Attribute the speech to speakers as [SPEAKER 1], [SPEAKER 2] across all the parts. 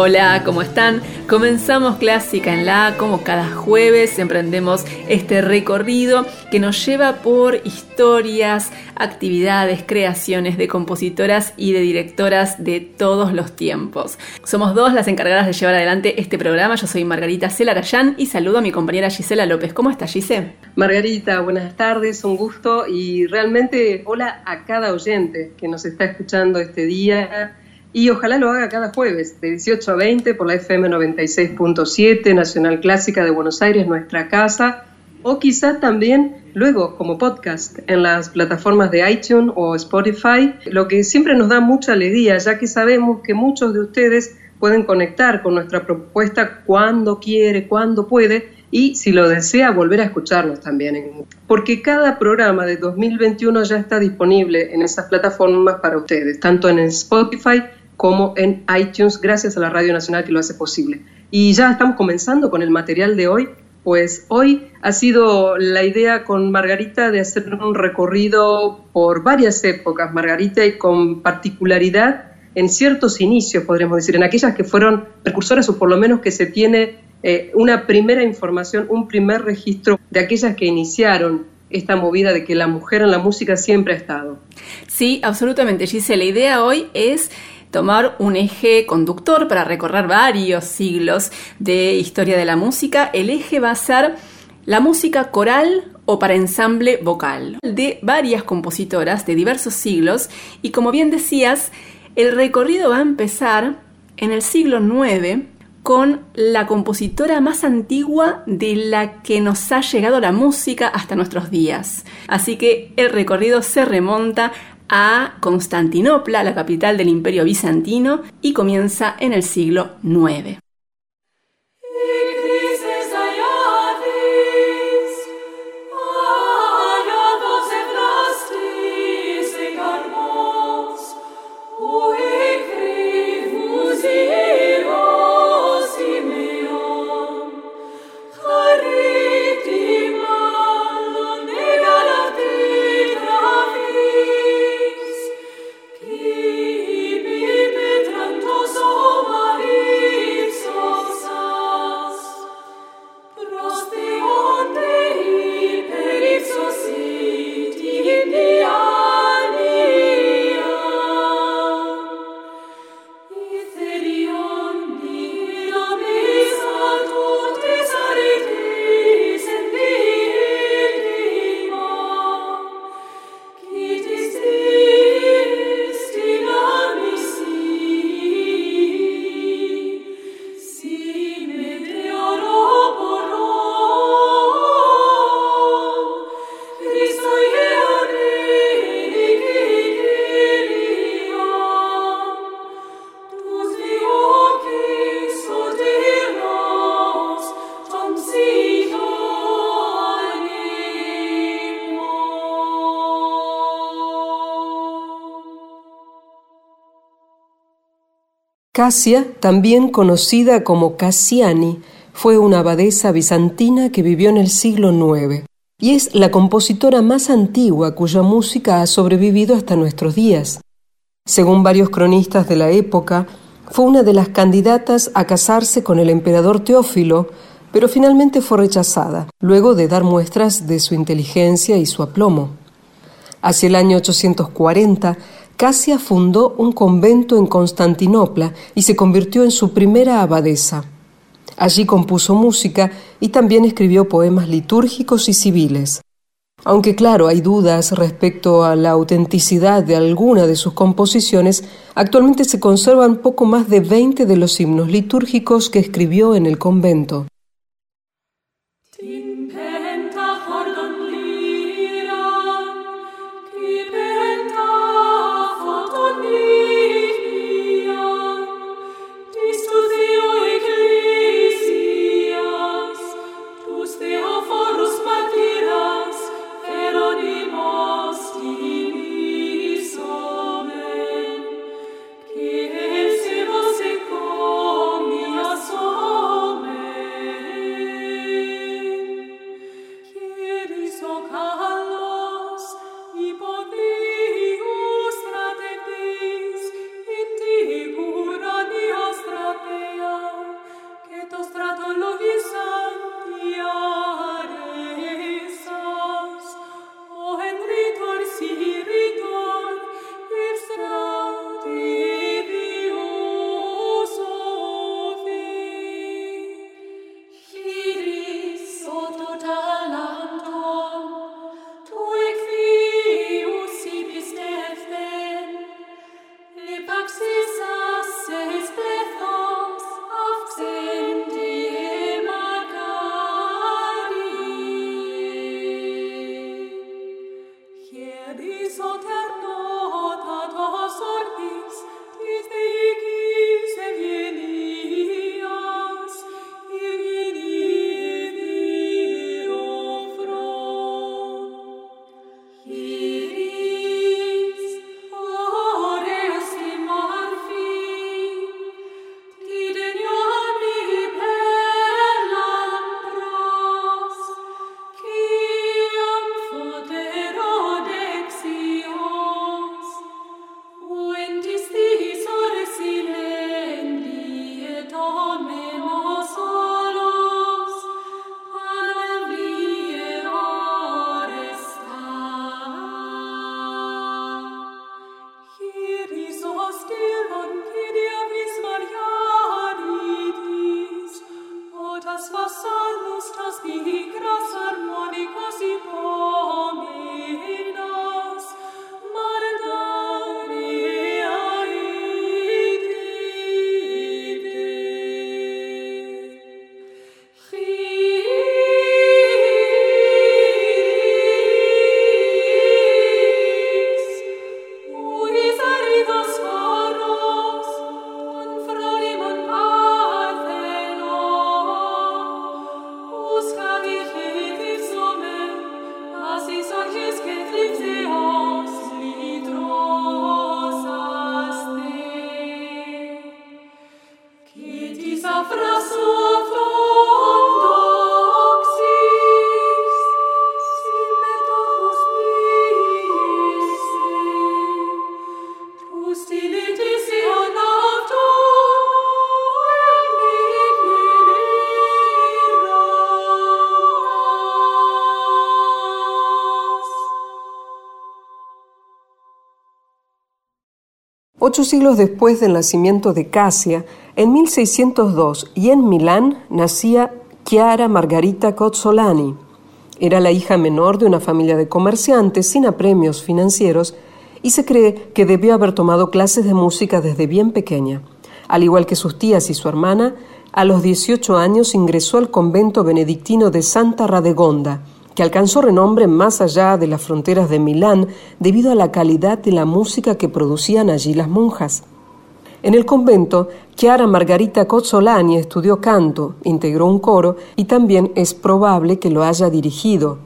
[SPEAKER 1] Hola, ¿cómo están? Comenzamos Clásica en la como cada jueves emprendemos este recorrido que nos lleva por historias, actividades, creaciones de compositoras y de directoras de todos los tiempos. Somos dos las encargadas de llevar adelante este programa. Yo soy Margarita Celarayán y saludo a mi compañera Gisela López. ¿Cómo estás, Gisela?
[SPEAKER 2] Margarita, buenas tardes, un gusto y realmente hola a cada oyente que nos está escuchando este día y ojalá lo haga cada jueves, de 18 a 20 por la FM 96.7, Nacional Clásica de Buenos Aires, nuestra casa, o quizá también luego como podcast en las plataformas de iTunes o Spotify, lo que siempre nos da mucha alegría, ya que sabemos que muchos de ustedes pueden conectar con nuestra propuesta cuando quiere, cuando puede, y si lo desea volver a escucharnos también. Porque cada programa de 2021 ya está disponible en esas plataformas para ustedes, tanto en Spotify como en iTunes, gracias a la Radio Nacional que lo hace posible. Y ya estamos comenzando con el material de hoy, pues hoy ha sido la idea con Margarita de hacer un recorrido por varias épocas, Margarita, y con particularidad en ciertos inicios, podríamos decir, en aquellas que fueron precursoras o por lo menos que se tiene eh, una primera información, un primer registro de aquellas que iniciaron esta movida de que la mujer en la música siempre ha estado.
[SPEAKER 1] Sí, absolutamente, Giselle. La idea hoy es tomar un eje conductor para recorrer varios siglos de historia de la música. El eje va a ser la música coral o para ensamble vocal de varias compositoras de diversos siglos y como bien decías, el recorrido va a empezar en el siglo IX con la compositora más antigua de la que nos ha llegado la música hasta nuestros días. Así que el recorrido se remonta a Constantinopla, la capital del Imperio bizantino, y comienza en el siglo IX.
[SPEAKER 2] Casia, también conocida como Cassiani, fue una abadesa bizantina que vivió en el siglo IX y es la compositora más antigua cuya música ha sobrevivido hasta nuestros días. Según varios cronistas de la época, fue una de las candidatas a casarse con el emperador Teófilo, pero finalmente fue rechazada, luego de dar muestras de su inteligencia y su aplomo. Hacia el año 840, Casia fundó un convento en Constantinopla y se convirtió en su primera abadesa. Allí compuso música y también escribió poemas litúrgicos y civiles. Aunque claro, hay dudas respecto a la autenticidad de alguna de sus composiciones, actualmente se conservan poco más de 20 de los himnos litúrgicos que escribió en el convento. Ocho siglos después del nacimiento de Casia, en 1602 y en Milán nacía Chiara Margarita Cozzolani. Era la hija menor de una familia de comerciantes sin apremios financieros y se cree que debió haber tomado clases de música desde bien pequeña. Al igual que sus tías y su hermana, a los 18 años ingresó al convento benedictino de Santa Radegonda, que alcanzó renombre más allá de las fronteras de Milán debido a la calidad de la música que producían allí las monjas. En el convento, Chiara Margarita Cozzolani estudió canto, integró un coro y también es probable que lo haya dirigido.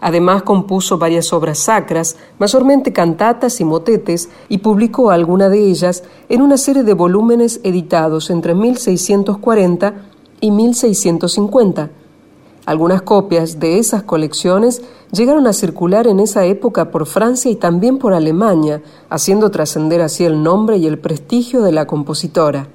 [SPEAKER 2] Además compuso varias obras sacras, mayormente cantatas y motetes, y publicó alguna de ellas en una serie de volúmenes editados entre 1640 y 1650 algunas copias de esas colecciones llegaron a circular en esa época por Francia y también por Alemania, haciendo trascender así el nombre y el prestigio de la compositora.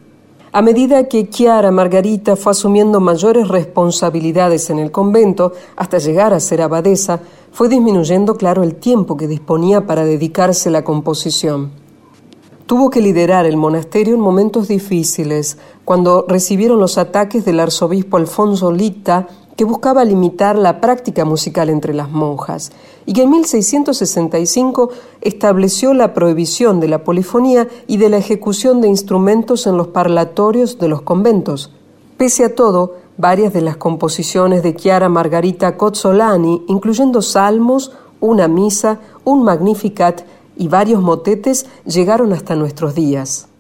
[SPEAKER 2] A medida que Chiara Margarita fue asumiendo mayores responsabilidades en el convento, hasta llegar a ser abadesa, fue disminuyendo, claro, el tiempo que disponía para dedicarse a la composición. Tuvo que liderar el monasterio en momentos difíciles, cuando recibieron los ataques del arzobispo Alfonso Lita que buscaba limitar la práctica musical entre las monjas y que en 1665 estableció la prohibición de la polifonía y de la ejecución de instrumentos en los parlatorios de los conventos. Pese a todo, varias de las composiciones de Chiara Margarita Cozzolani, incluyendo salmos, una misa, un magnificat y varios motetes, llegaron hasta nuestros días.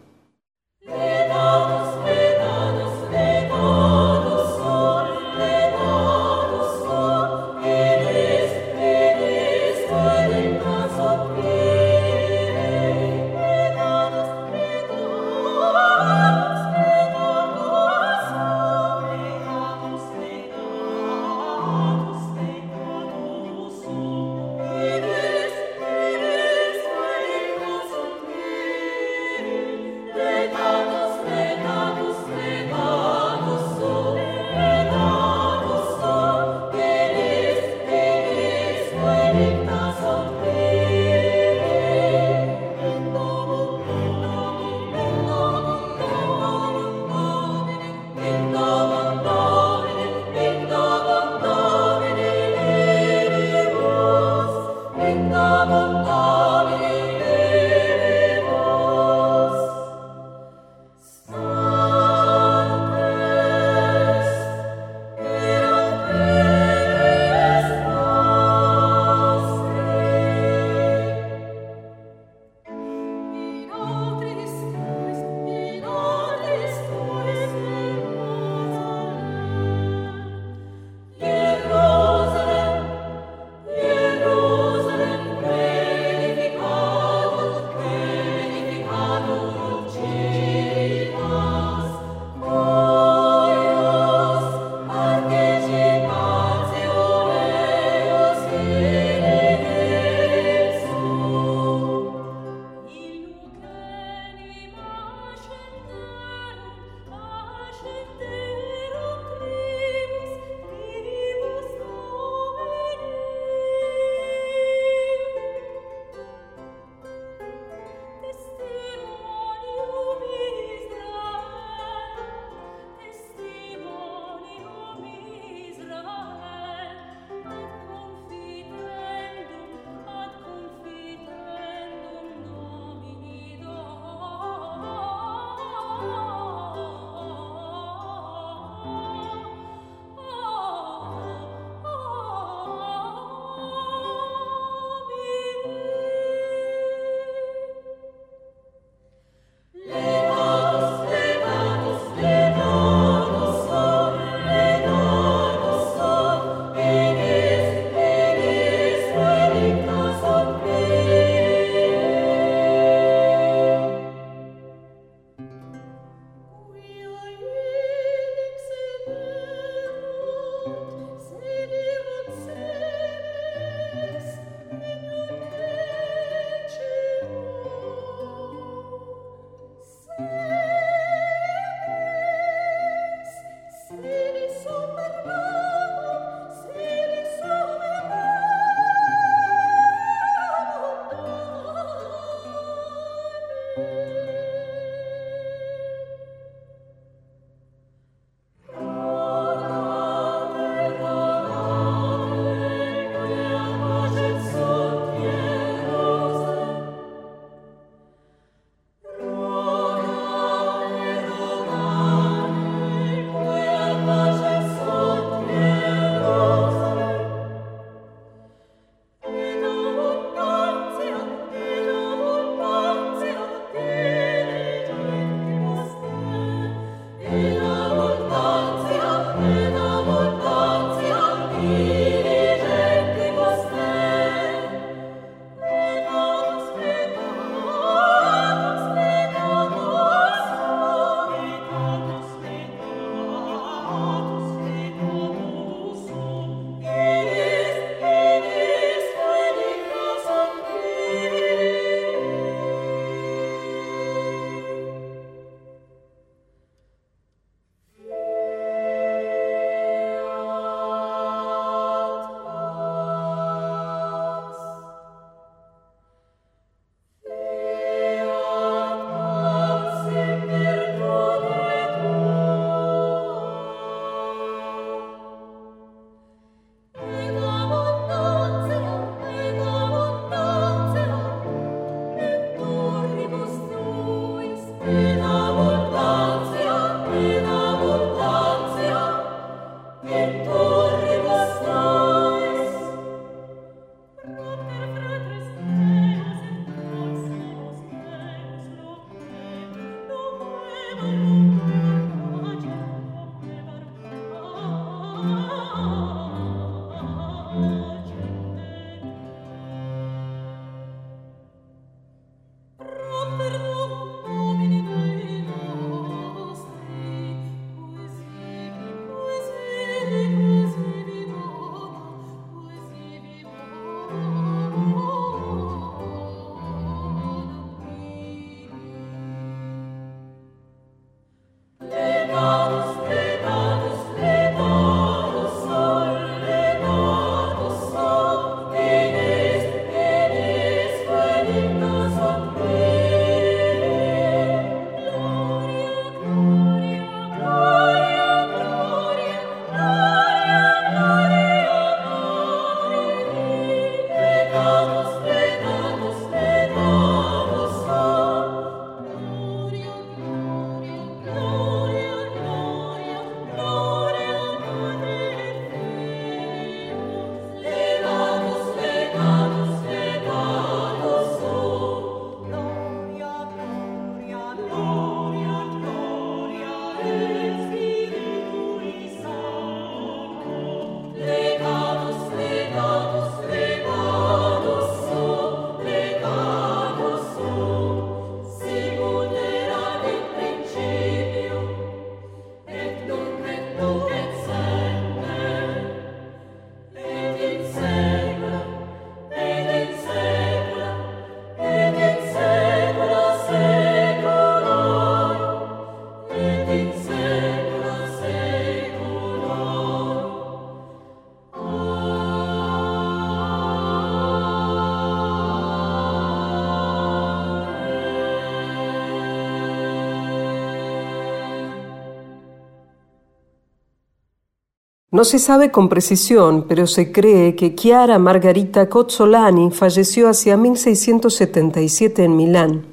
[SPEAKER 1] No se sabe con precisión, pero se cree que Chiara Margarita Cozzolani falleció hacia 1677 en Milán.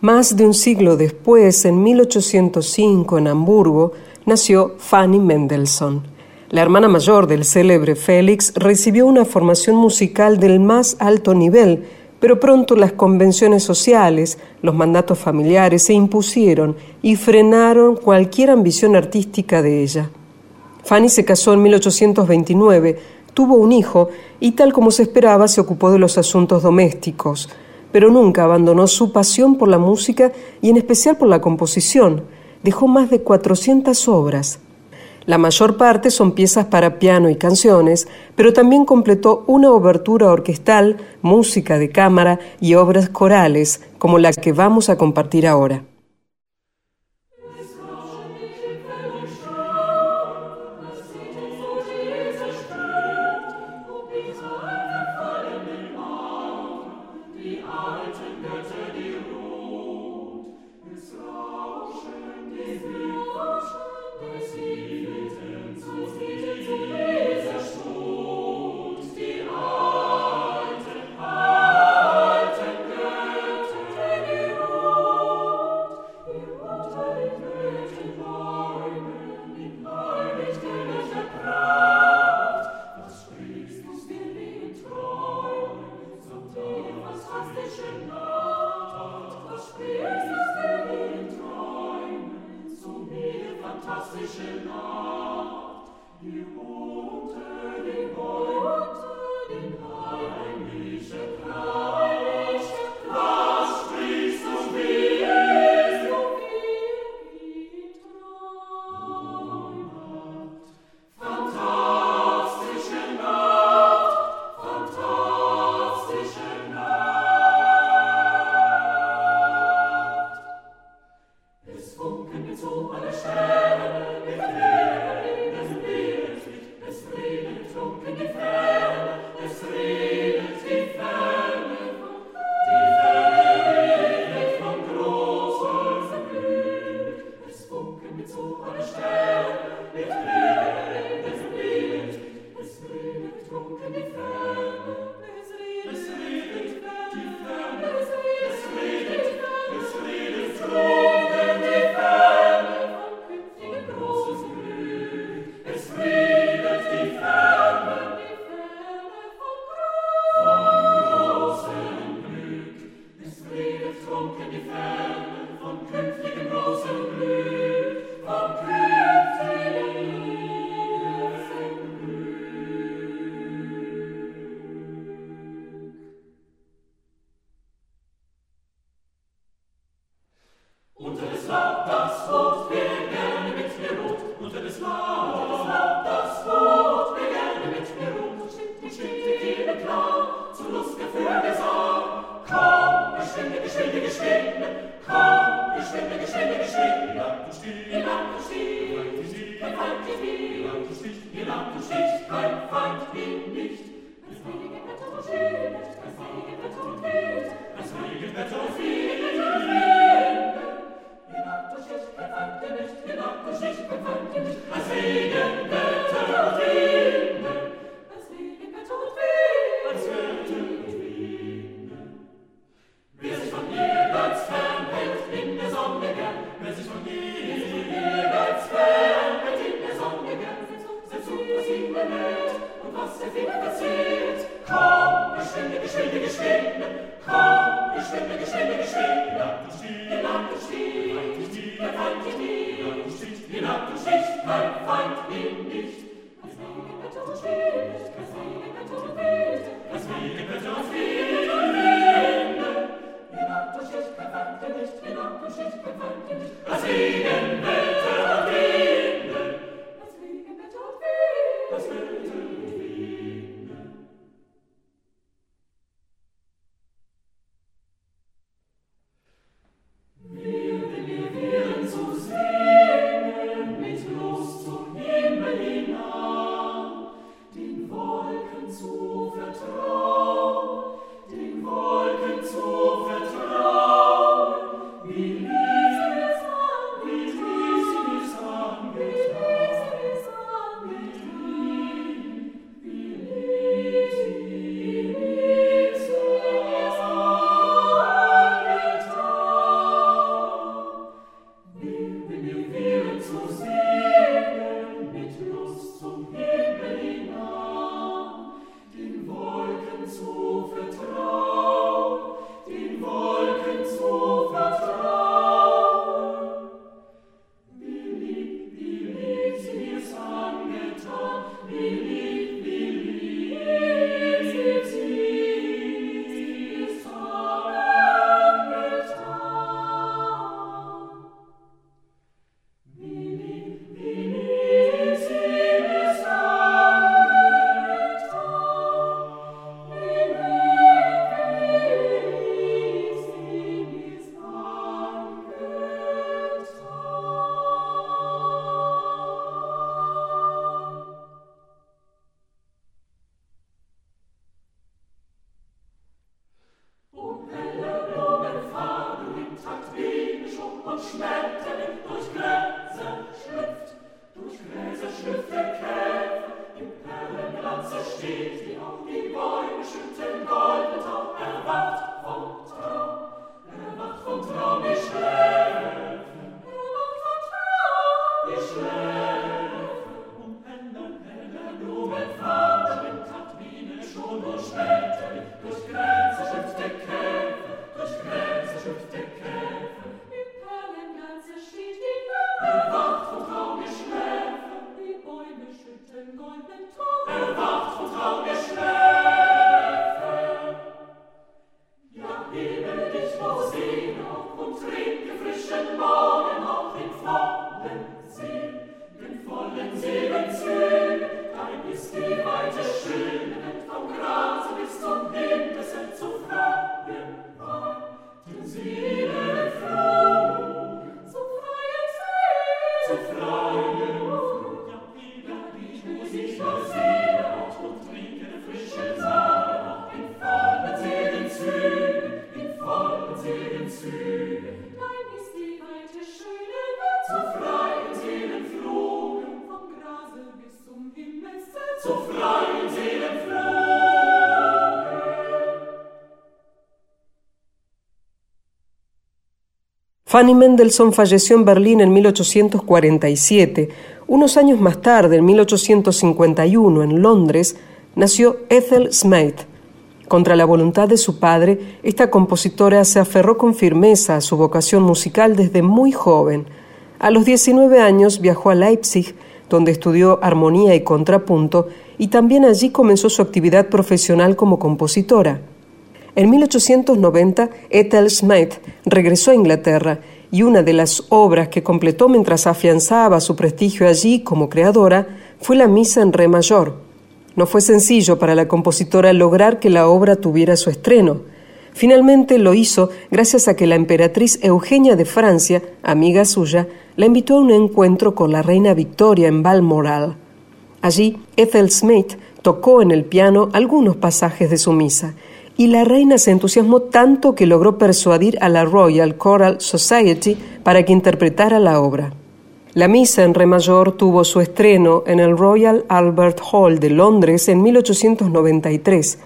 [SPEAKER 1] Más de un siglo después, en 1805, en Hamburgo, nació Fanny Mendelssohn. La hermana mayor del célebre Félix recibió una formación musical del más alto nivel, pero pronto las convenciones sociales, los mandatos familiares se impusieron y frenaron cualquier ambición artística de ella. Fanny se casó en 1829, tuvo un hijo y tal como se esperaba se ocupó de los asuntos domésticos, pero nunca abandonó su pasión por la música y en especial por la composición. Dejó más de 400 obras. La mayor parte son piezas para piano y canciones, pero también completó una obertura orquestal, música de cámara y obras corales, como la que vamos a compartir ahora.
[SPEAKER 2] Fanny Mendelssohn falleció en Berlín en 1847. Unos años más tarde, en 1851, en Londres, nació Ethel Smythe. Contra la voluntad de su padre, esta compositora se aferró con firmeza a su vocación musical desde muy joven. A los 19 años viajó a Leipzig, donde estudió armonía y contrapunto, y también allí comenzó su actividad profesional como compositora. En 1890, Ethel Smythe regresó a Inglaterra y una de las obras que completó mientras afianzaba su prestigio allí como creadora fue la Misa en Re mayor. No fue sencillo para la compositora lograr que la obra tuviera su estreno. Finalmente lo hizo gracias a que la emperatriz Eugenia de Francia, amiga suya, la invitó a un encuentro con la reina Victoria en Balmoral. Allí, Ethel Smith tocó en el piano algunos pasajes de su misa y la reina se entusiasmó tanto que logró persuadir a la Royal Choral Society para que interpretara la obra. La misa en re mayor tuvo su estreno en el Royal Albert Hall de Londres en 1893.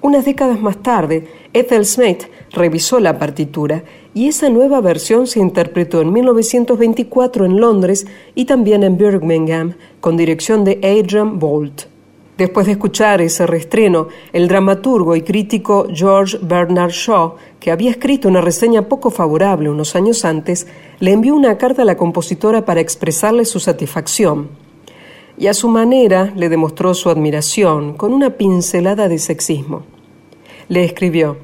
[SPEAKER 2] Unas décadas más tarde, Ethel Smith revisó la partitura y esa nueva versión se interpretó en 1924 en Londres y también en Birmingham con dirección de Adrian Bolt. Después de escuchar ese reestreno, el dramaturgo y crítico George Bernard Shaw, que había escrito una reseña poco favorable unos años antes, le envió una carta a la compositora para expresarle su satisfacción. Y a su manera le demostró su admiración con una pincelada de sexismo. Le escribió,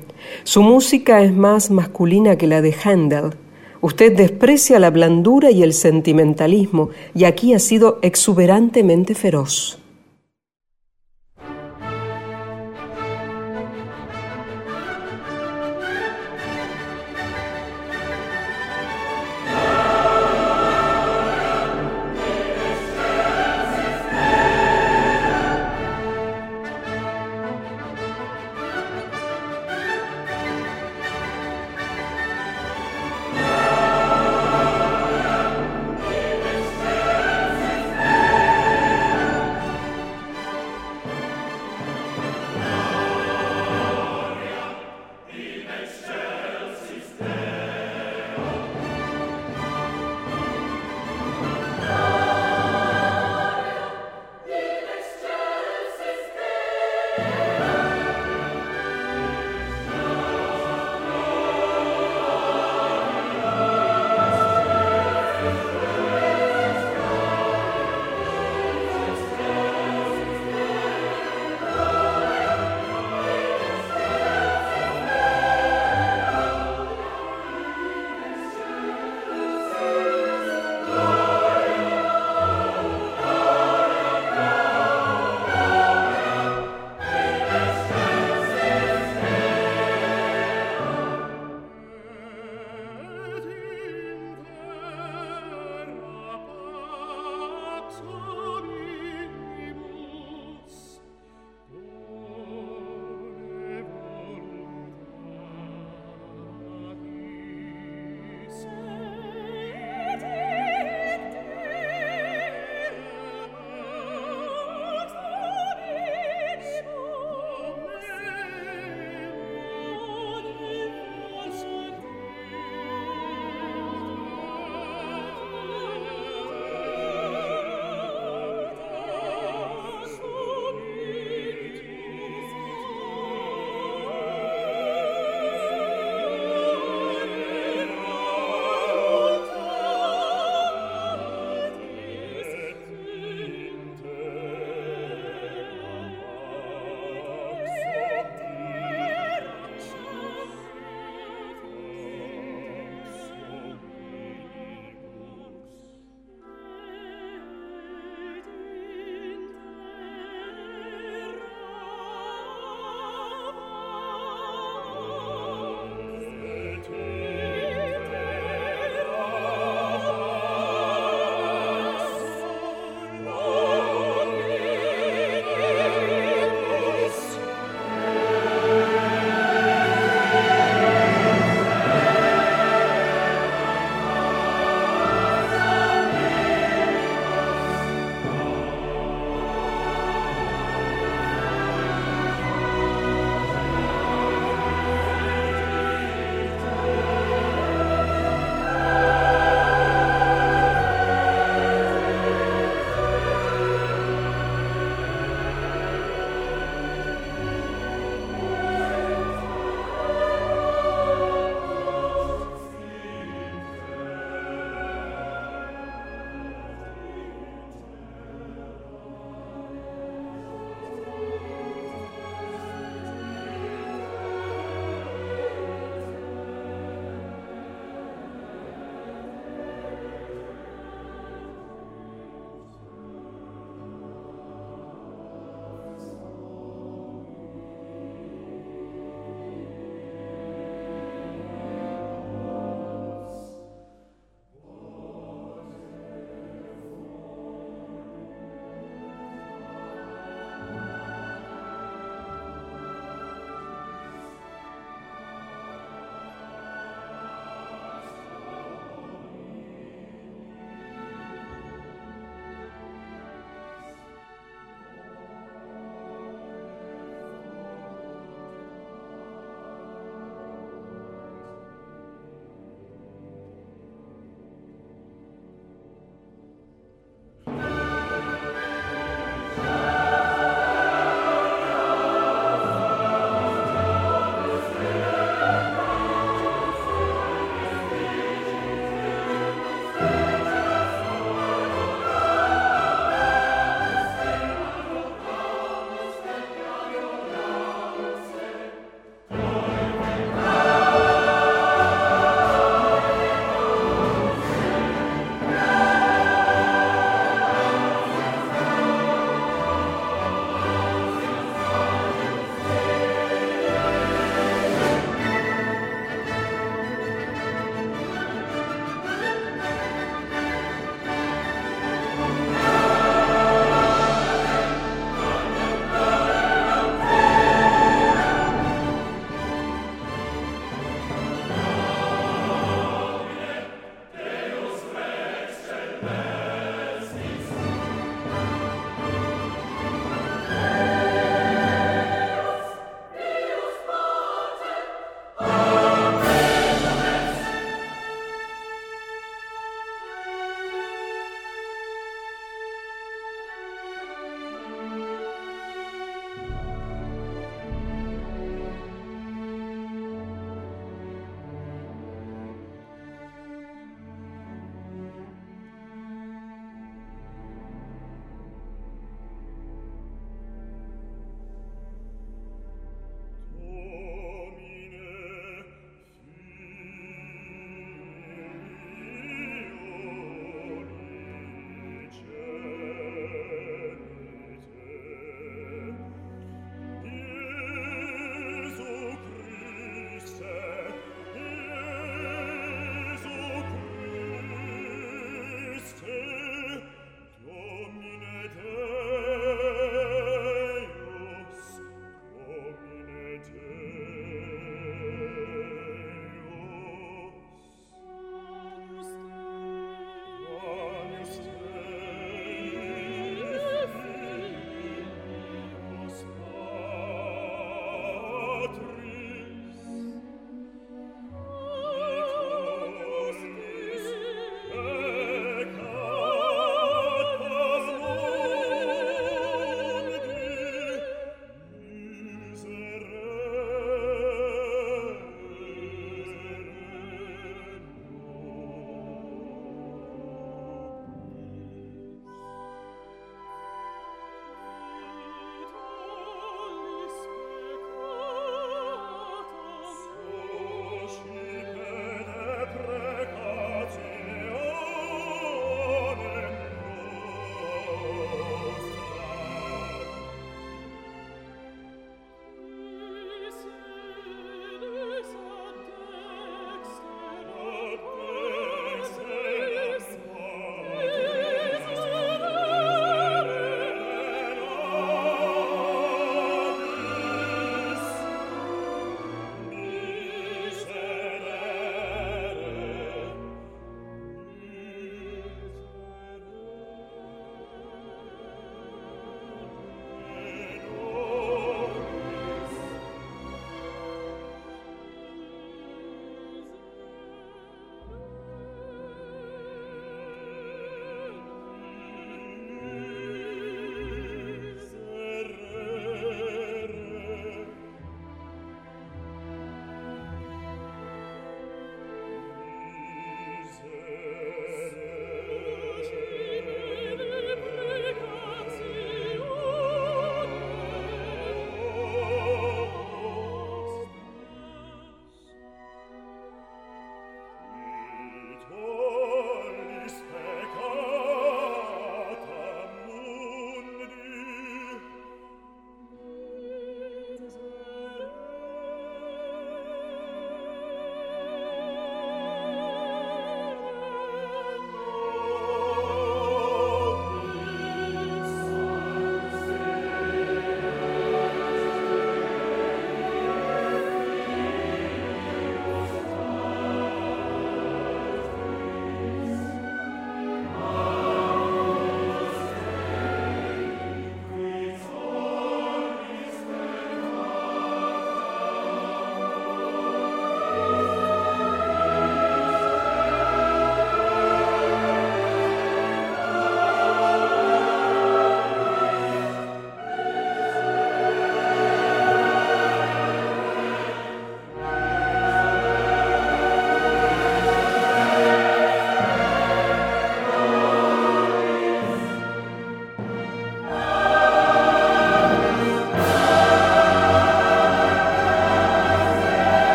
[SPEAKER 2] Su música es más masculina que la de Handel. Usted desprecia la blandura y el sentimentalismo, y aquí ha sido exuberantemente feroz.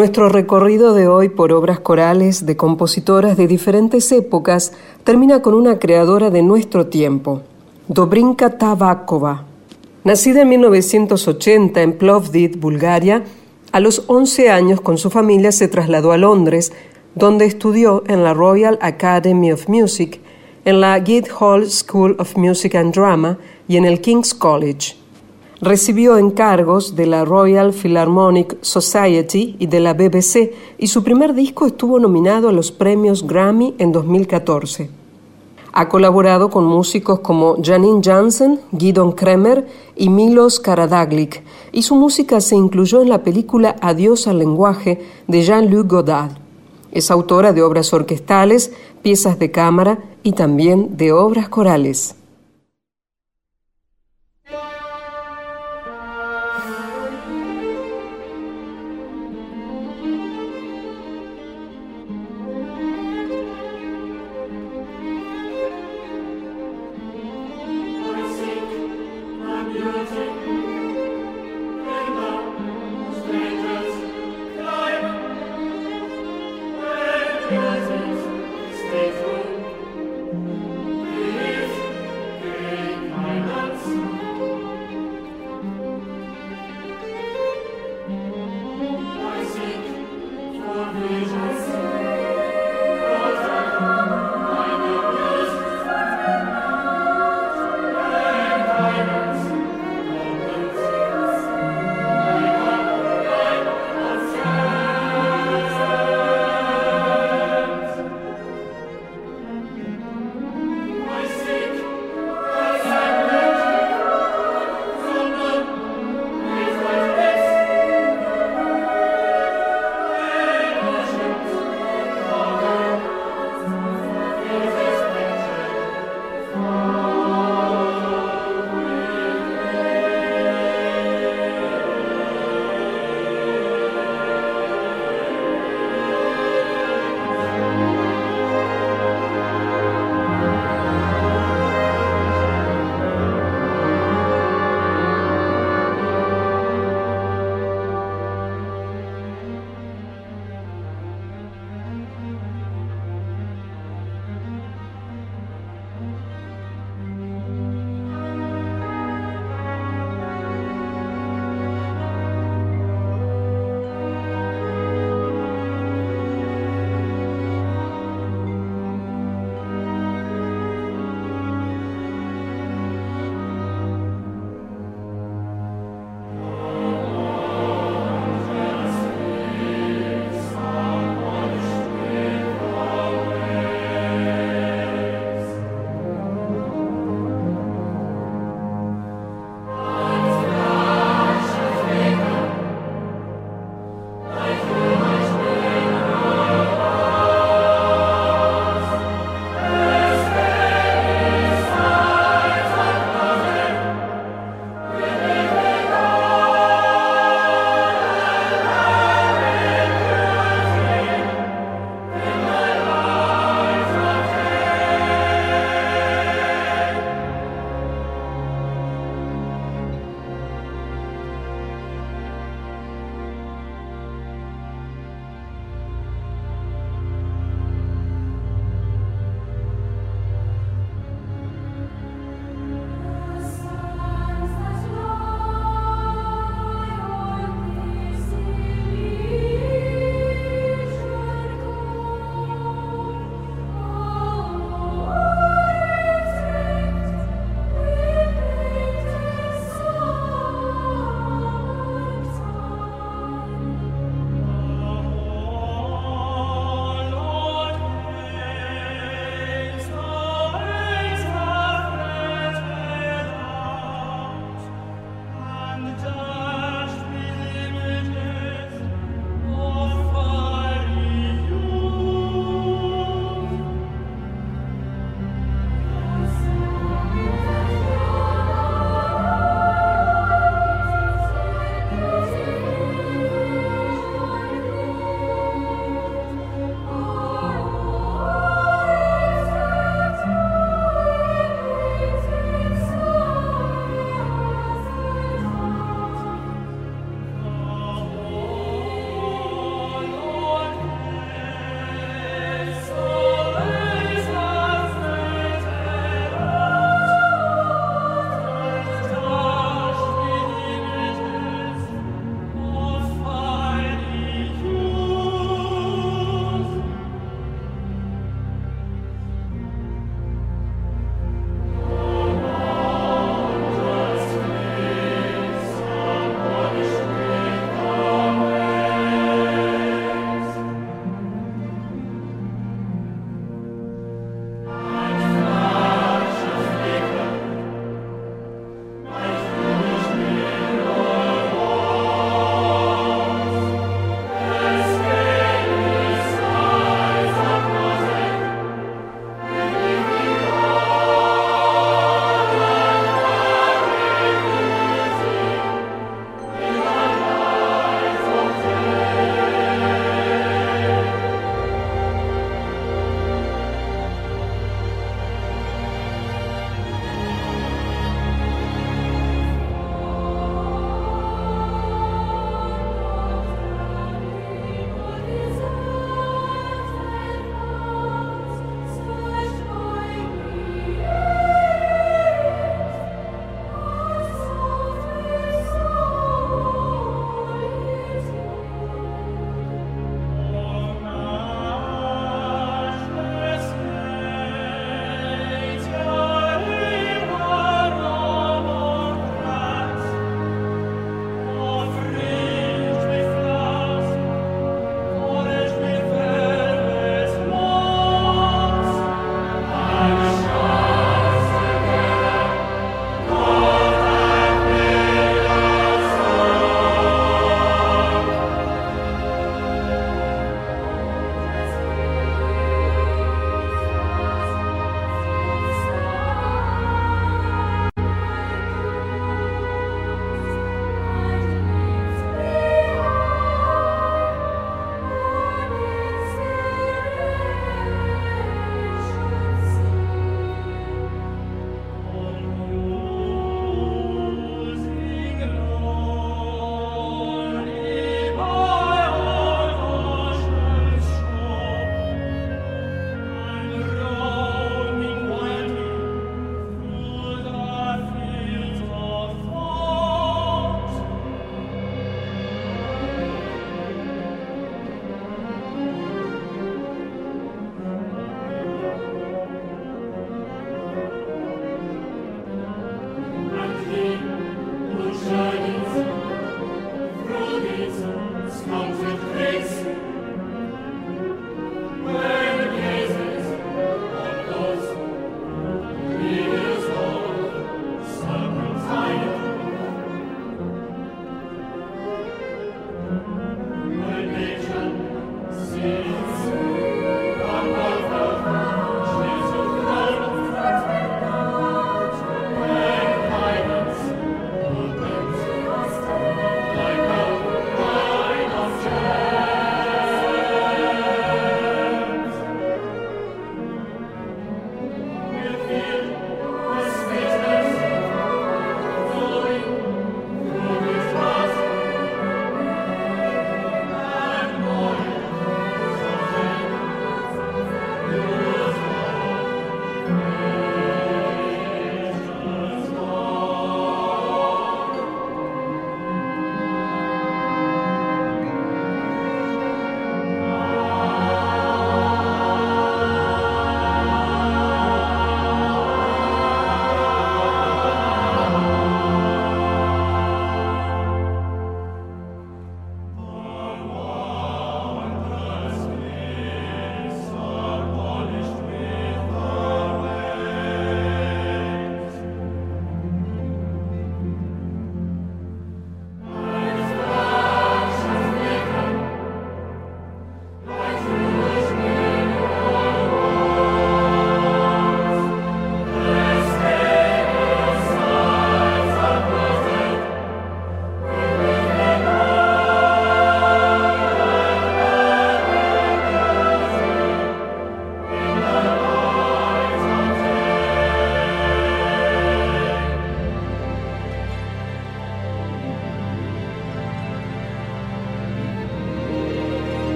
[SPEAKER 2] Nuestro recorrido de hoy por obras corales de compositoras de diferentes épocas termina con una creadora de nuestro tiempo, Dobrinka Tavakova. Nacida en 1980 en Plovdiv, Bulgaria, a los 11 años con su familia se trasladó a Londres, donde estudió en la Royal Academy of Music, en la Guildhall School of Music and Drama y en el King's College. Recibió encargos de la Royal Philharmonic Society y de la BBC y su primer disco estuvo nominado a los premios Grammy en 2014. Ha colaborado con músicos como Janine Jansen, Gidon Kremer y Milos Karadaglik, y su música se incluyó en la película Adiós al lenguaje de Jean-Luc Godard. Es autora de obras orquestales, piezas de cámara y también de obras corales.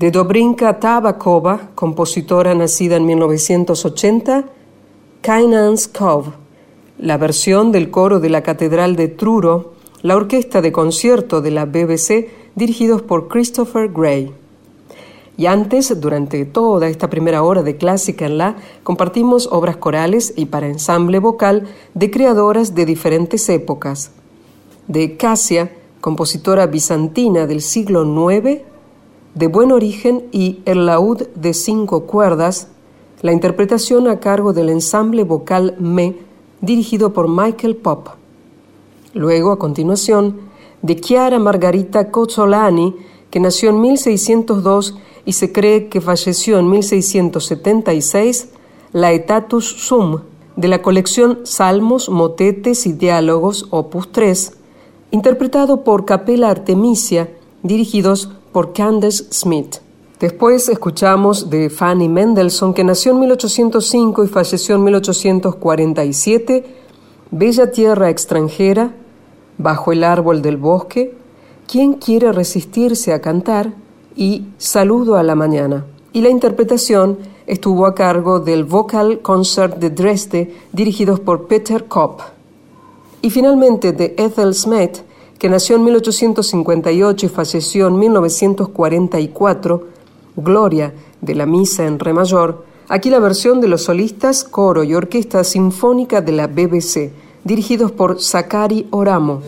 [SPEAKER 2] De Dobrinka Tabakova, compositora nacida en 1980, Kainan's Cove, la versión del coro de la Catedral de Truro, la orquesta de concierto de la BBC dirigidos por Christopher Gray. Y antes, durante toda esta primera hora de clásica en la, compartimos obras corales y para ensamble vocal de creadoras de diferentes épocas. De Casia, compositora bizantina del siglo IX, de buen origen y el laúd de cinco cuerdas, la interpretación a cargo del ensamble vocal Me, dirigido por Michael Pop. Luego, a continuación, de Chiara Margarita Cozzolani, que nació en 1602 y se cree que falleció en 1676, la Etatus Sum, de la colección Salmos, Motetes y Diálogos, opus 3, interpretado por Capella Artemisia, dirigidos por Candace Smith. Después escuchamos de Fanny Mendelssohn, que nació en 1805 y falleció en 1847, Bella Tierra extranjera, Bajo el árbol del bosque, ¿Quién quiere resistirse a cantar? y Saludo a la mañana. Y la interpretación estuvo a cargo del Vocal Concert de Dresde, dirigidos por Peter Kopp. Y finalmente de Ethel Smith, que nació en 1858 y falleció en 1944, Gloria de la Misa en Re mayor, aquí la versión de los solistas, coro y orquesta sinfónica de la BBC, dirigidos por Sakari Oramo.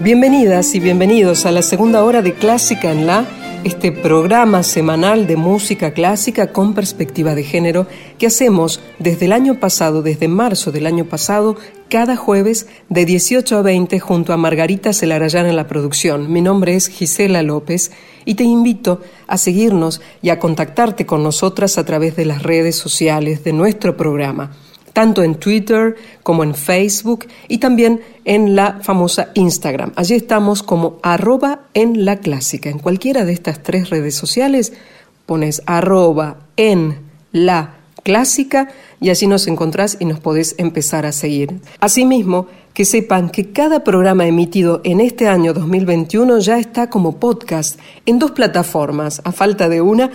[SPEAKER 2] Bienvenidas y bienvenidos a la segunda hora de Clásica en la este programa semanal de música clásica con perspectiva de género que hacemos desde el año pasado, desde marzo del año pasado, cada jueves de 18 a 20 junto a Margarita Celarayán en la producción. Mi nombre es Gisela López y te invito a seguirnos y a contactarte con nosotras a través de las redes sociales de nuestro programa tanto en Twitter como en Facebook y también en la famosa Instagram. Allí estamos como arroba en la clásica. En cualquiera de estas tres redes sociales pones arroba en la clásica y así nos encontrás y nos podés empezar a seguir. Asimismo, que sepan que cada programa emitido en este año 2021 ya está como podcast en dos plataformas, a falta de una,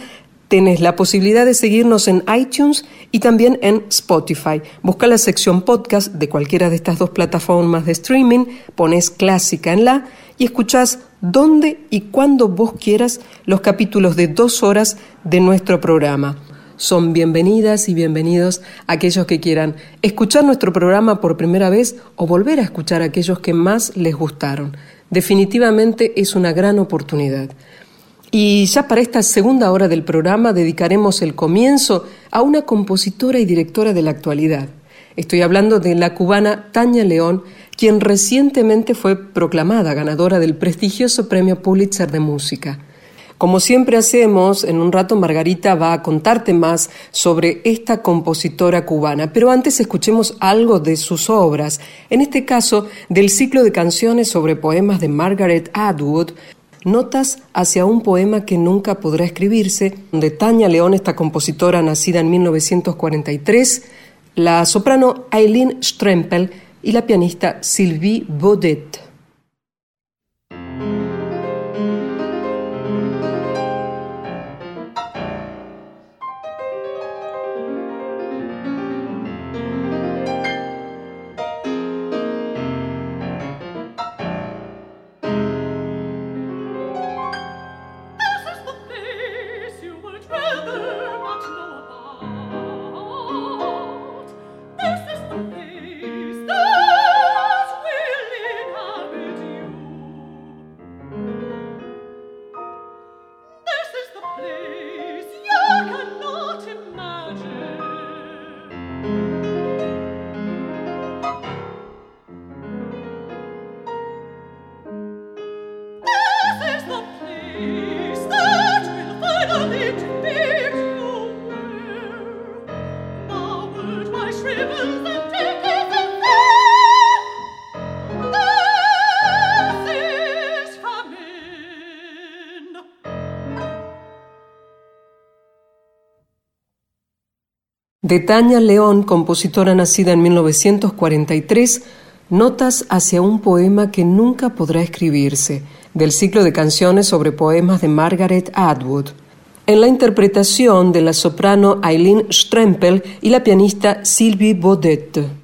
[SPEAKER 2] Tienes la posibilidad de seguirnos en iTunes y también en Spotify. Busca la sección podcast de cualquiera de estas dos plataformas de streaming, pones clásica en la y escuchás donde y cuando vos quieras los capítulos de dos horas de nuestro programa. Son bienvenidas y bienvenidos aquellos que quieran escuchar nuestro programa por primera vez o volver a escuchar aquellos que más les gustaron. Definitivamente es una gran oportunidad. Y ya para esta segunda hora del programa dedicaremos el comienzo a una compositora y directora de la actualidad. Estoy hablando de la cubana Tania León, quien recientemente fue proclamada ganadora del prestigioso Premio Pulitzer de Música. Como siempre hacemos, en un rato Margarita va a contarte más sobre esta compositora cubana, pero antes escuchemos algo de sus obras, en este caso del ciclo de canciones sobre poemas de Margaret Atwood, Notas hacia un poema que nunca podrá escribirse, de Tania León, esta compositora nacida en 1943, la soprano Eileen Strempel y la pianista Sylvie Baudet. De Tania León, compositora nacida en 1943, Notas hacia un poema que nunca podrá escribirse, del ciclo de canciones sobre poemas de Margaret Atwood, en la interpretación de la soprano Eileen Strempel y la pianista Sylvie Baudet.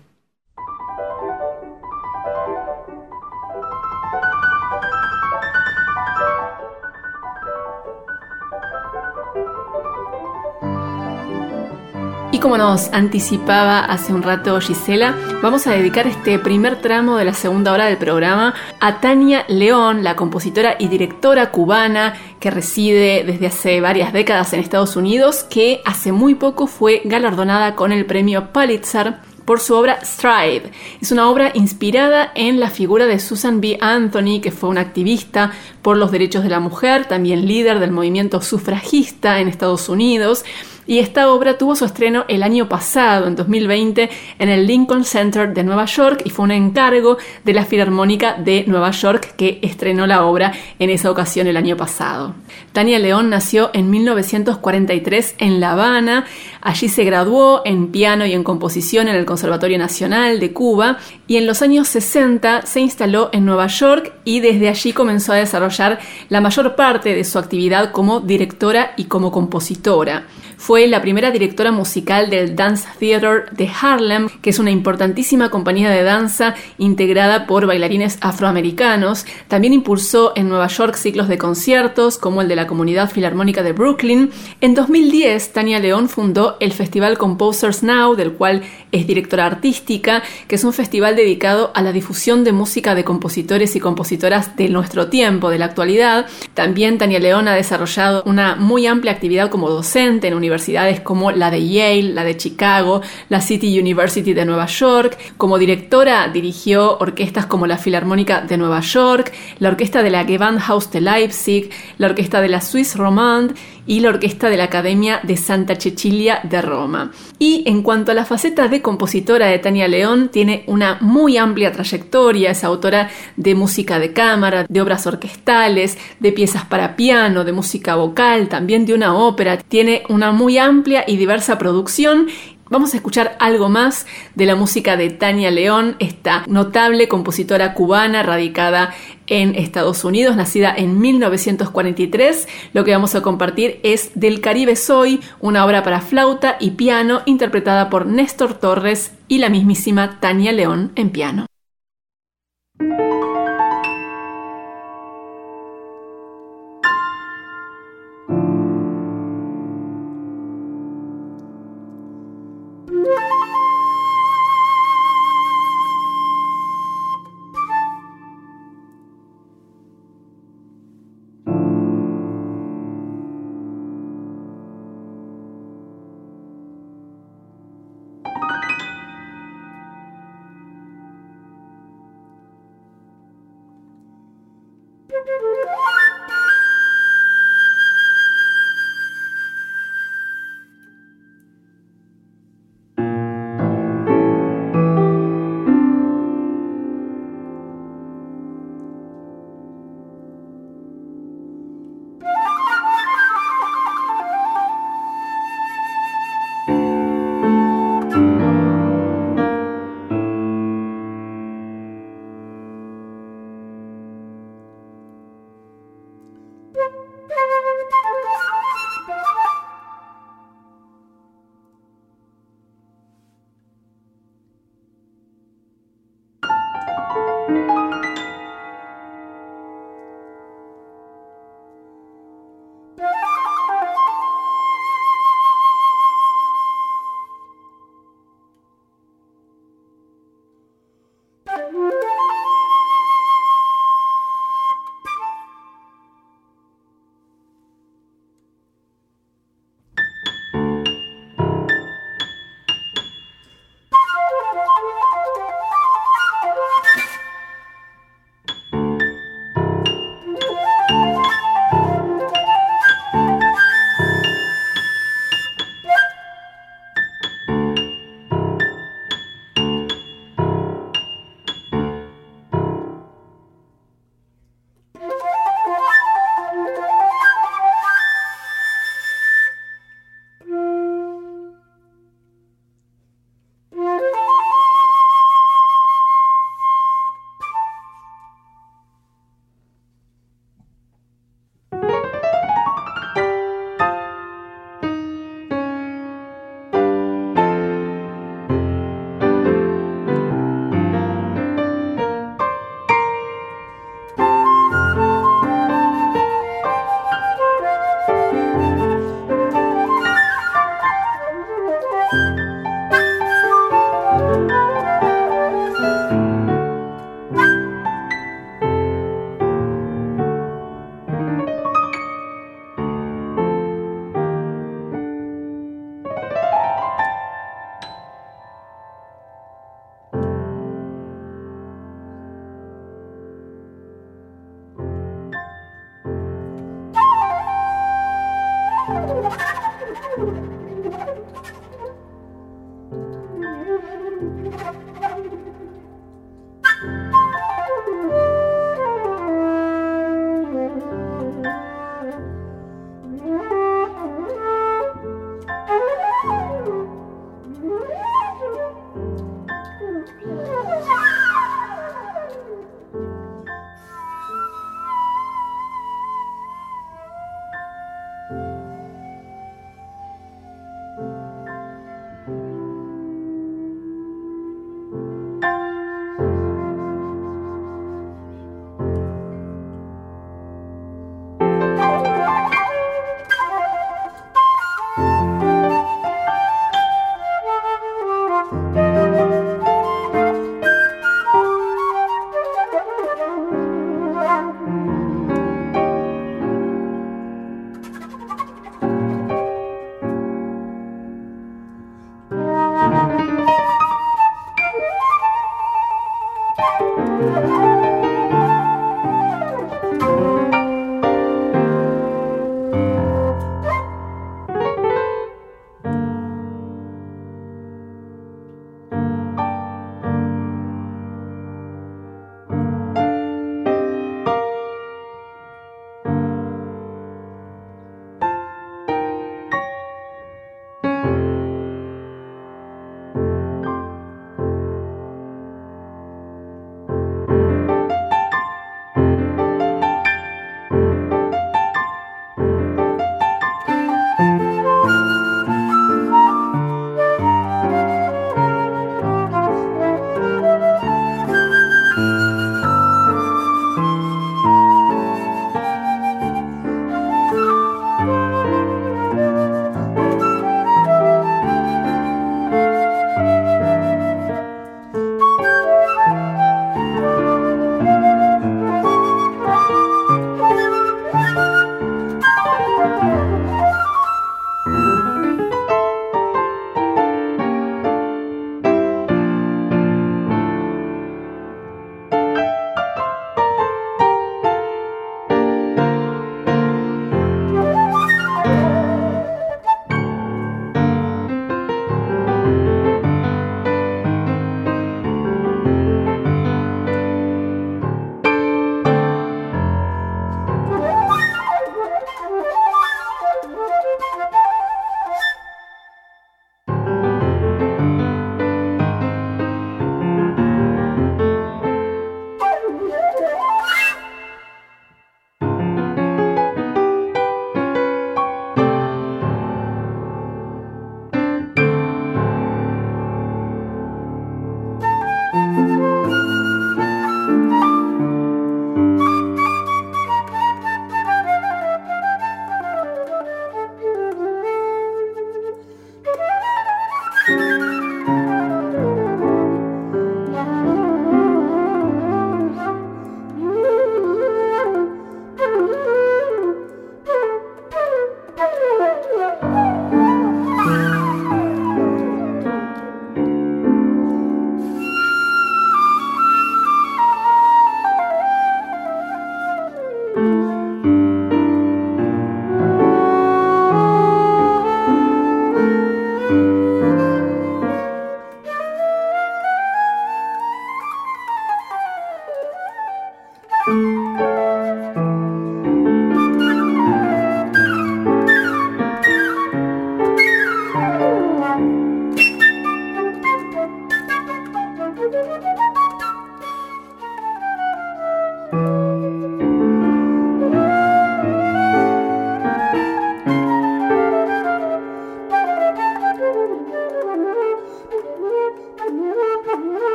[SPEAKER 3] Como nos anticipaba hace un rato Gisela, vamos a dedicar este primer tramo de la segunda hora del programa a Tania León, la compositora y directora cubana que reside desde hace varias décadas en Estados Unidos, que hace muy poco fue galardonada con el premio Pulitzer por su obra Stride. Es una obra inspirada en la figura de Susan B. Anthony, que fue una activista por los derechos de la mujer, también líder del movimiento sufragista en Estados Unidos y esta obra tuvo su estreno el año pasado, en 2020, en el Lincoln Center de Nueva York y fue un encargo de la Filarmónica de Nueva York que estrenó la obra en esa ocasión el año pasado. Tania León nació en 1943 en La Habana, allí se graduó en piano y en composición en el Conservatorio Nacional de Cuba y en los años 60 se instaló en Nueva York y desde allí comenzó a desarrollar la mayor parte de su actividad como directora y como compositora. Fue la primera directora musical del Dance Theater de Harlem, que es una importantísima compañía de danza integrada por bailarines afroamericanos. También impulsó en Nueva York ciclos de conciertos, como el de la Comunidad Filarmónica de Brooklyn. En 2010, Tania León fundó el Festival Composers Now, del cual es directora artística, que es un festival dedicado a la difusión de música de compositores y compositoras de nuestro tiempo, de la actualidad. También Tania León ha desarrollado una muy amplia actividad como docente en universidades como la de Yale, la de Chicago, la City University de Nueva York. Como directora dirigió orquestas como la Filarmónica de Nueva York, la orquesta de la Gewandhaus de Leipzig, la orquesta de la Swiss Romande y la orquesta de la Academia de Santa Cecilia de Roma. Y en cuanto a la faceta de compositora de Tania León, tiene una muy amplia trayectoria, es autora de música de cámara, de obras orquestales, de piezas para piano, de música vocal, también de una ópera, tiene una muy amplia y diversa producción Vamos a escuchar algo más de la música de Tania León, esta notable compositora cubana radicada en Estados Unidos, nacida en 1943. Lo que vamos a compartir es Del Caribe Soy, una obra para flauta y piano interpretada por Néstor Torres y la mismísima Tania León en piano.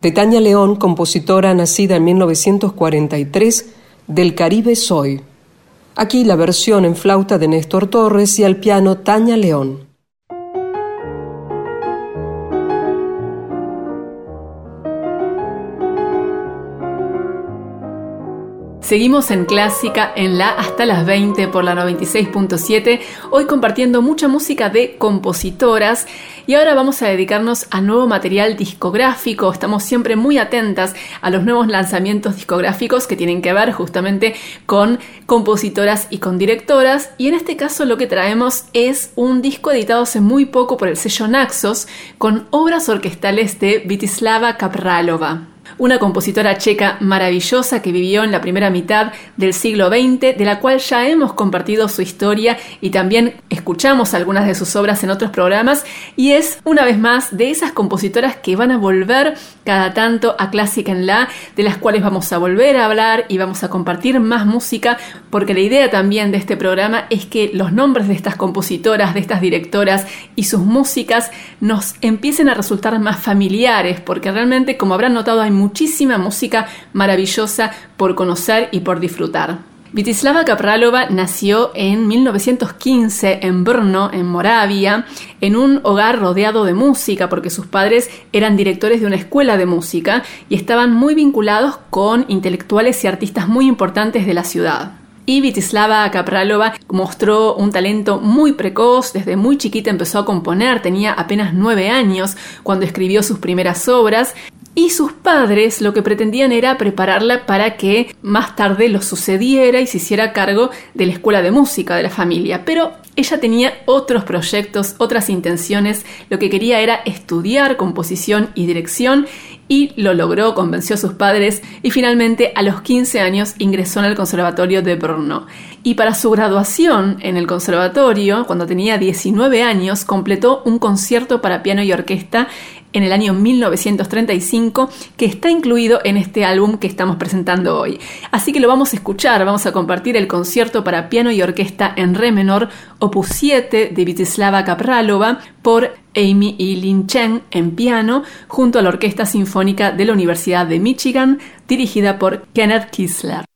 [SPEAKER 2] De Tania León, compositora nacida en 1943, del Caribe Soy. Aquí la versión en flauta de Néstor Torres y al piano Tania León.
[SPEAKER 3] Seguimos en Clásica en la hasta las 20 por la 96.7, hoy compartiendo mucha música de compositoras y ahora vamos a dedicarnos a nuevo material discográfico. Estamos siempre muy atentas a los nuevos lanzamientos discográficos que tienen que ver justamente con compositoras y con directoras y en este caso lo que traemos es un disco editado hace muy poco por el sello Naxos con obras orquestales de Vitislava Kapralova una compositora checa maravillosa que vivió en la primera mitad del siglo XX, de la cual ya hemos compartido su historia y también escuchamos algunas de sus obras en otros programas, y es una vez más de esas compositoras que van a volver cada tanto a Clásica en La, de las cuales vamos a volver a hablar y vamos a compartir más música, porque la idea también de este programa es que los nombres de estas compositoras, de estas directoras y sus músicas nos empiecen a resultar más familiares, porque realmente, como habrán notado, hay muchísima música maravillosa por conocer y por disfrutar. Vitislava Kapralova nació en 1915 en Brno, en Moravia, en un hogar rodeado de música, porque sus padres eran directores de una escuela de música y estaban muy vinculados con intelectuales y artistas muy importantes de la ciudad. Y Vitislava Kapralova mostró un talento muy precoz, desde muy chiquita empezó a componer, tenía apenas nueve años cuando escribió sus primeras obras y sus padres lo que pretendían era prepararla para que más tarde lo sucediera y se hiciera cargo de la escuela de música de la familia. Pero ella tenía otros proyectos, otras intenciones, lo que quería era estudiar composición y dirección y lo logró, convenció a sus padres y finalmente a los 15 años ingresó en el Conservatorio de Brno. Y para su graduación en el conservatorio, cuando tenía 19 años, completó un concierto para piano y orquesta en el año 1935 que está incluido en este álbum que estamos presentando hoy. Así que lo vamos a escuchar, vamos a compartir el concierto para piano y orquesta en re menor, opus 7 de Vitislava Kapralova por Amy y Lin Chen en piano junto a la Orquesta Sinfónica de la Universidad de Michigan dirigida por Kenneth Kisler.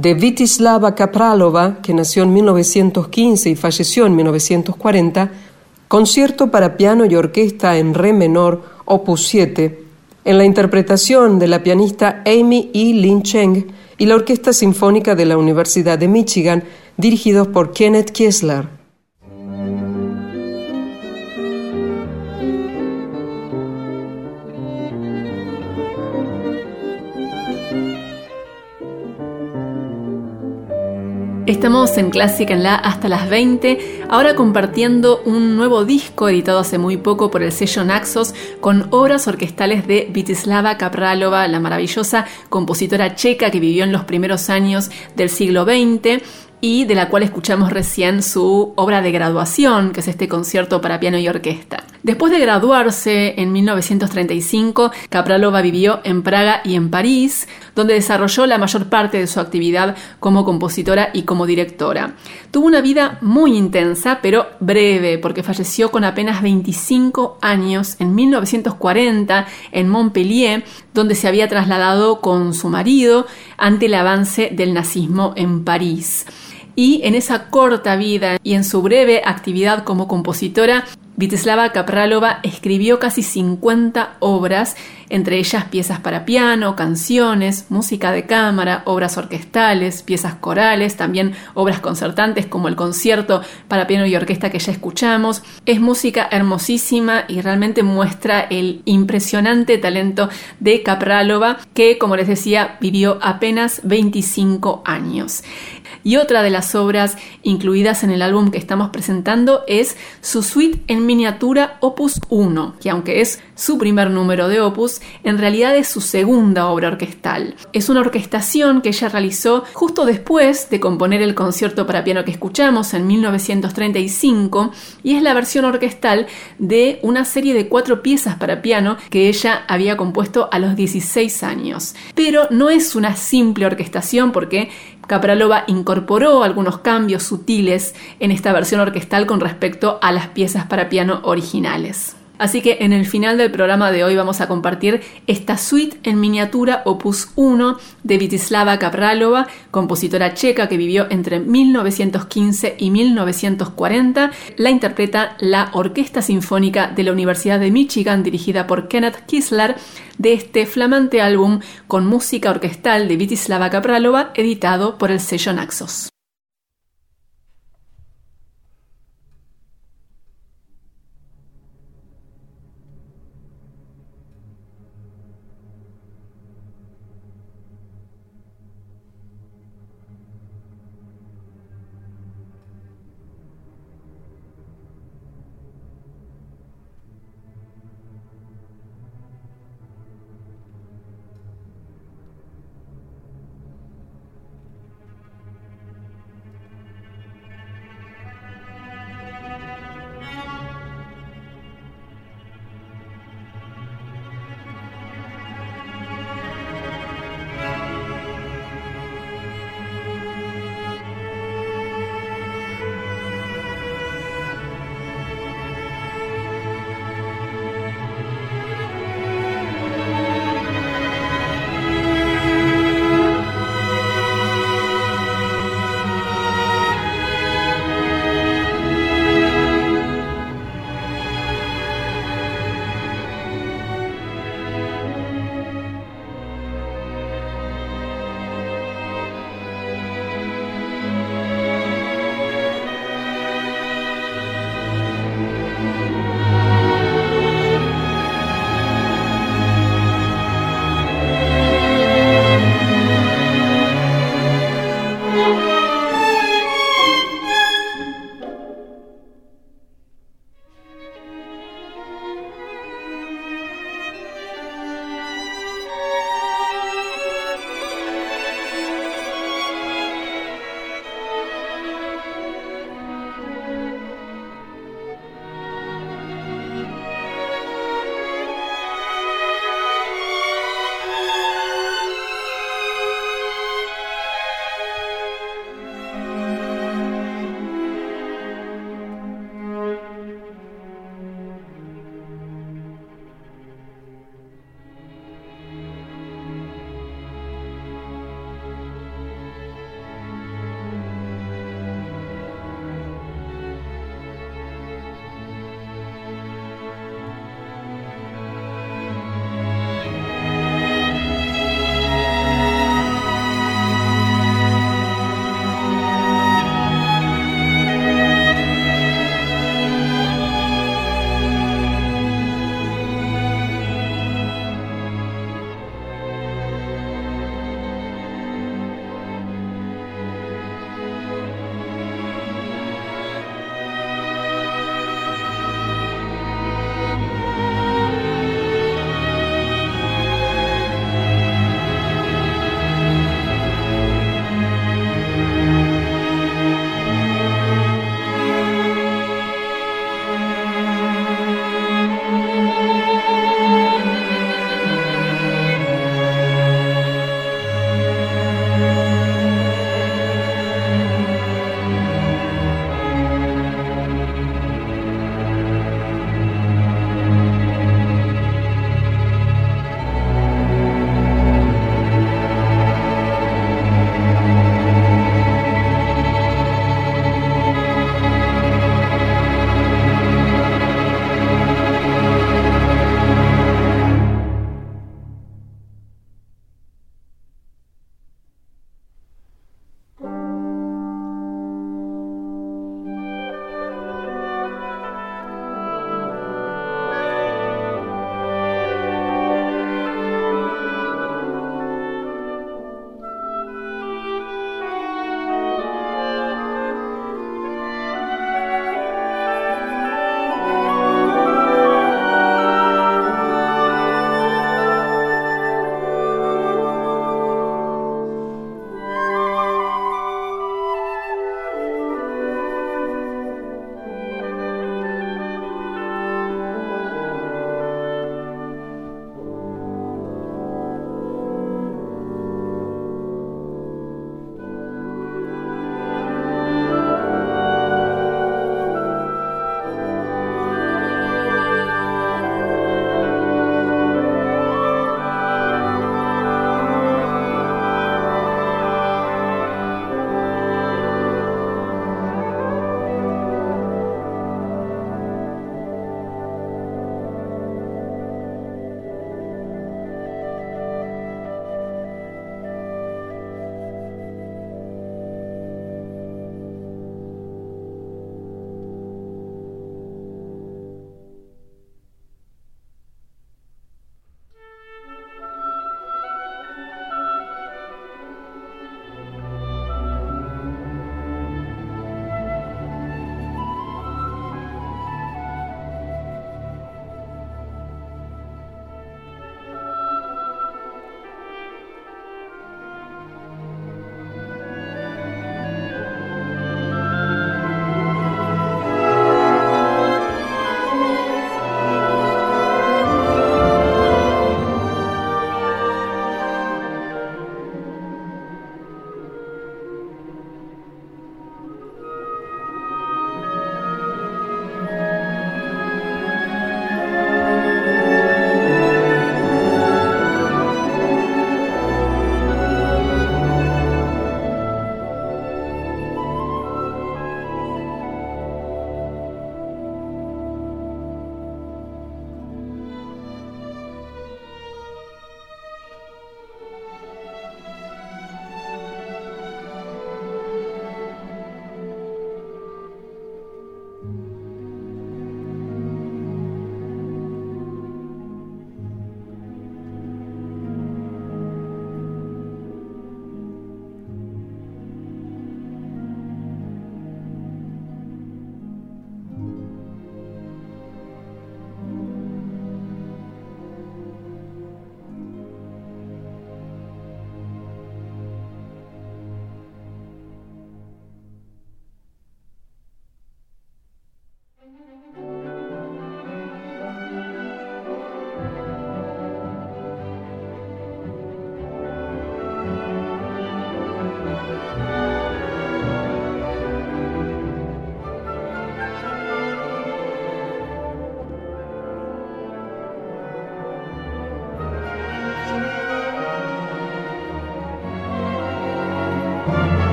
[SPEAKER 2] De Vitislava Kapralova, que nació en 1915 y falleció en 1940, concierto para piano y orquesta en re menor, opus 7, en la interpretación de la pianista Amy E. Lin Cheng y la Orquesta Sinfónica de la Universidad de Michigan, dirigidos por Kenneth Kiesler.
[SPEAKER 3] Estamos en Clásica en la hasta las 20, ahora compartiendo un nuevo disco editado hace muy poco por el sello Naxos con obras orquestales de Vitislava Kapralova, la maravillosa compositora checa que vivió en los primeros años del siglo XX y de la cual escuchamos recién su obra de graduación, que es este concierto para piano y orquesta. Después de graduarse en 1935, Kapralova vivió en Praga y en París, donde desarrolló la mayor parte de su actividad como compositora y como directora. Tuvo una vida muy intensa, pero breve, porque falleció con apenas 25 años en 1940 en Montpellier, donde se había trasladado con su marido ante el avance del nazismo en París y en esa corta vida y en su breve actividad como compositora, Vitislava Kapralova escribió casi 50 obras, entre ellas piezas para piano, canciones, música de cámara, obras orquestales, piezas corales, también obras concertantes como el concierto para piano y orquesta que ya escuchamos. Es música hermosísima y realmente muestra el impresionante talento de Kapralova, que, como les decía, vivió apenas 25 años. Y otra de las obras incluidas en el álbum que estamos presentando es su suite en miniatura Opus 1, que aunque es su primer número de Opus, en realidad es su segunda obra orquestal. Es una orquestación que ella realizó justo después de componer el concierto para piano que escuchamos en 1935 y es la versión orquestal de una serie de cuatro piezas para piano que ella había compuesto a los 16 años. Pero no es una simple orquestación porque Capralova incorporó algunos cambios sutiles en esta versión orquestal con respecto a las piezas para piano originales. Así que en el final del programa de hoy vamos a compartir esta suite en miniatura opus 1 de Vitislava Kapralova, compositora checa que vivió entre 1915 y 1940. La interpreta la Orquesta Sinfónica de la Universidad de Michigan dirigida por Kenneth Kisler de este flamante álbum con música orquestal de Vitislava Kapralova editado por el sello Naxos.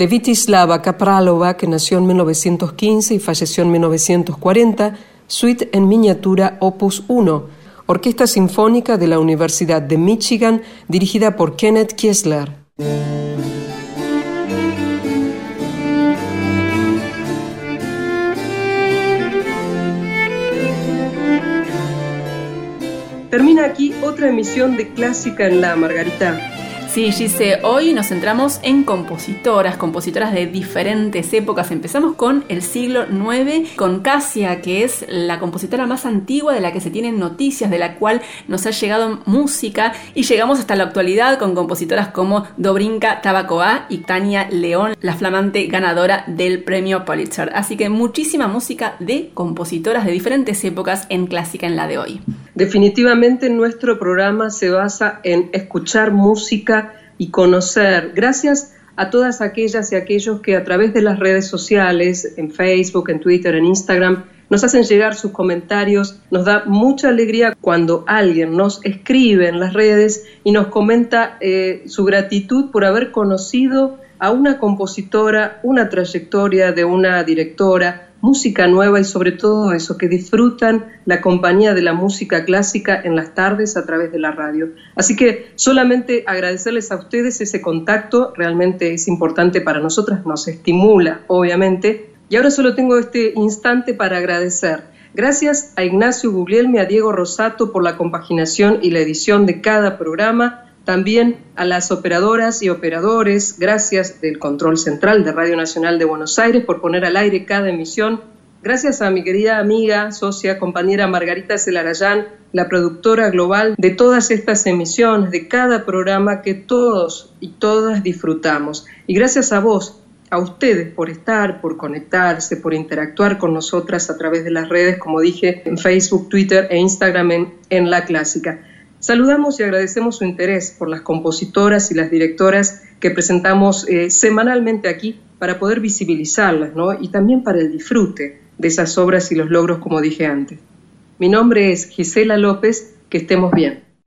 [SPEAKER 4] De Vitislava Kapralova, que nació en 1915 y falleció en 1940, Suite en miniatura Opus 1, Orquesta Sinfónica de la Universidad de Michigan, dirigida por Kenneth Kiesler.
[SPEAKER 2] Termina aquí otra emisión de Clásica en la Margarita.
[SPEAKER 3] Sí, Gise, hoy nos centramos en compositoras, compositoras de diferentes épocas. Empezamos con el siglo IX, con Casia, que es la compositora más antigua de la que se tienen noticias, de la cual nos ha llegado música, y llegamos hasta la actualidad con compositoras como Dobrinka Tabacoa y Tania León, la flamante ganadora del premio Pulitzer. Así que muchísima música de compositoras de diferentes épocas en Clásica en la de hoy.
[SPEAKER 2] Definitivamente nuestro programa se basa en escuchar música y conocer, gracias a todas aquellas y aquellos que a través de las redes sociales, en Facebook, en Twitter, en Instagram, nos hacen llegar sus comentarios. Nos da mucha alegría cuando alguien nos escribe en las redes y nos comenta eh, su gratitud por haber conocido a una compositora, una trayectoria de una directora, música nueva y sobre todo eso, que disfrutan la compañía de la música clásica en las tardes a través de la radio. Así que solamente agradecerles a ustedes ese contacto, realmente es importante para nosotras, nos estimula, obviamente. Y ahora solo tengo este instante para agradecer. Gracias a Ignacio Guglielmi, a Diego Rosato por la compaginación y la edición de cada programa también a las operadoras y operadores, gracias del Control Central de Radio Nacional de Buenos Aires por poner al aire cada emisión. Gracias a mi querida amiga, socia, compañera Margarita Celarayán, la productora global de todas estas emisiones, de cada programa que todos y todas disfrutamos. Y gracias a vos, a ustedes por estar, por conectarse, por interactuar con nosotras a través de las redes, como dije, en Facebook, Twitter e Instagram en, en La Clásica. Saludamos y agradecemos su interés por las compositoras y las directoras que presentamos eh, semanalmente aquí para poder visibilizarlas ¿no? y también para el disfrute de esas obras y los logros como dije antes. Mi nombre es Gisela López, que estemos bien.